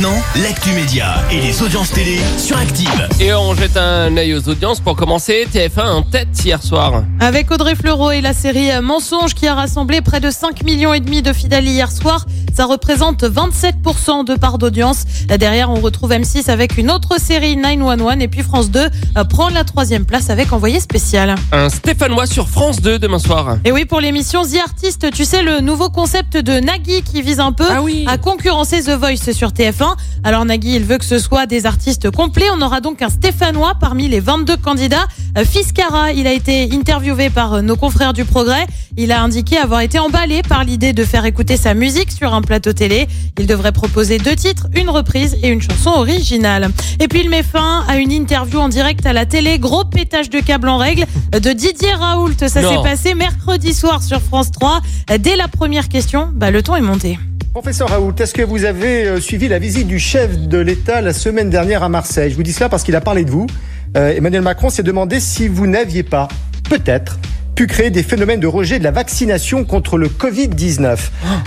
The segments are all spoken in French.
Maintenant, l'actu média et les audiences télé sur Active. Et on jette un œil aux audiences pour commencer. TF1 en tête hier soir. Avec Audrey Fleurot et la série Mensonge qui a rassemblé près de 5 millions et demi de fidèles hier soir. Ça représente 27% de part d'audience. Derrière, on retrouve M6 avec une autre série 911 et puis France 2 euh, prend la troisième place avec Envoyé spécial. Un Stéphanois sur France 2 demain soir. Et oui, pour l'émission The Artist, tu sais, le nouveau concept de Nagui qui vise un peu Ah oui. à concurrencer The Voice sur TF1. Alors Nagui, il veut que ce soit des artistes complets. On aura donc un Stéphanois parmi les 22 candidats. Euh, Fiskara, il a été interviewé par euh, nos confrères du Progrès. Il a indiqué avoir été emballé par l'idée de faire écouter sa musique sur un plateau télé. Il devrait proposer deux titres, une reprise et une chanson originale. Et puis il met fin à une interview en direct à la télé. Gros pétage de câble en règle de Didier Raoult. Ça s'est passé mercredi soir sur France 3. Dès la première question, bah, le ton est monté. Professeur Raoult, est-ce que vous avez euh, suivi la visite du chef de l'État la semaine dernière à Marseille? Je vous dis cela parce qu'il a parlé de vous. Euh, Emmanuel Macron s'est demandé si vous n'aviez pas, peut-être, pu créer des phénomènes de rejet de la vaccination contre le Covid-19.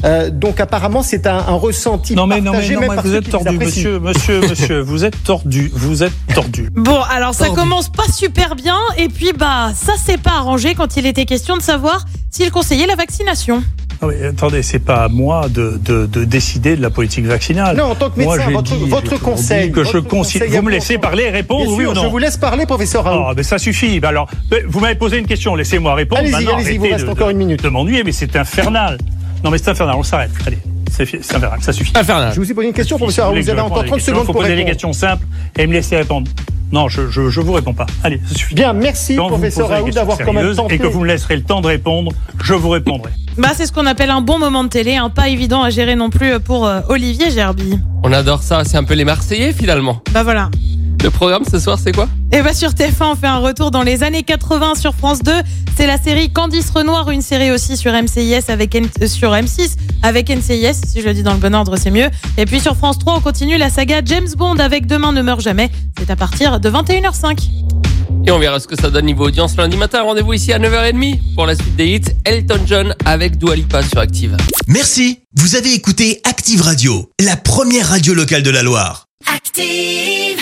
Euh, donc apparemment, c'est un, un ressenti Non mais non mais, partagé non, même mais par vous êtes tordu, monsieur, monsieur, monsieur, vous êtes tordu, vous êtes tordu. Bon, alors ça Tordu. commence pas super bien. Et puis, bah, ça s'est pas arrangé quand il était question de savoir s'il conseillait la vaccination. Non, mais attendez, c'est pas à moi de, de, de décider de la politique vaccinale. Non, en tant que médecin, votre, dit- conseil. que je votre Vous me laissez parler et répondre, Bien oui sûr, ou non Je vous laisse parler, professeur Raoult. Oh, mais ça suffit. Bah alors, vous m'avez posé une question, laissez-moi répondre. Allez-y, allez-y, il vous reste de- encore de- une minute. De m'ennuyer, mais c'est infernal. Non, mais c'est infernal, on s'arrête. Allez, c'est infernal, ça suffit. Infernal. Je vous ai posé une question, professeur vous Raoult. Vous avez encore réponde à 30 des questions, secondes faut pour poser des répondre. questions simples et me laisser répondre. Non, je, je, je vous réponds pas. Allez, ça suffit. Bien, merci, Quand professeur Raoult, d'avoir quand même tenté. et que vous me laisserez le temps de répondre, je vous répondrai. Bah, c'est ce qu'on appelle un bon moment de télé, hein, pas évident à gérer non plus pour euh, Olivier Gerby. On adore ça. C'est un peu les Marseillais finalement. Bah voilà. Le programme ce soir, c'est quoi? Et bah sur TF1, on fait un retour dans les années 80 sur France 2. C'est la série Candice Renoir, une série aussi sur MCIS avec N- euh, sur M6 avec NCIS, si je le dis dans le bon ordre, c'est mieux. Et puis sur France 3, on continue la saga James Bond avec Demain ne meurt jamais. C'est à partir de 21h05. Et on verra ce que ça donne niveau audience lundi matin. Rendez-vous ici à 9h30 pour la suite des hits. Elton John avec Dua Lipa sur Active. Merci. Vous avez écouté Active Radio, la première radio locale de la Loire. Active.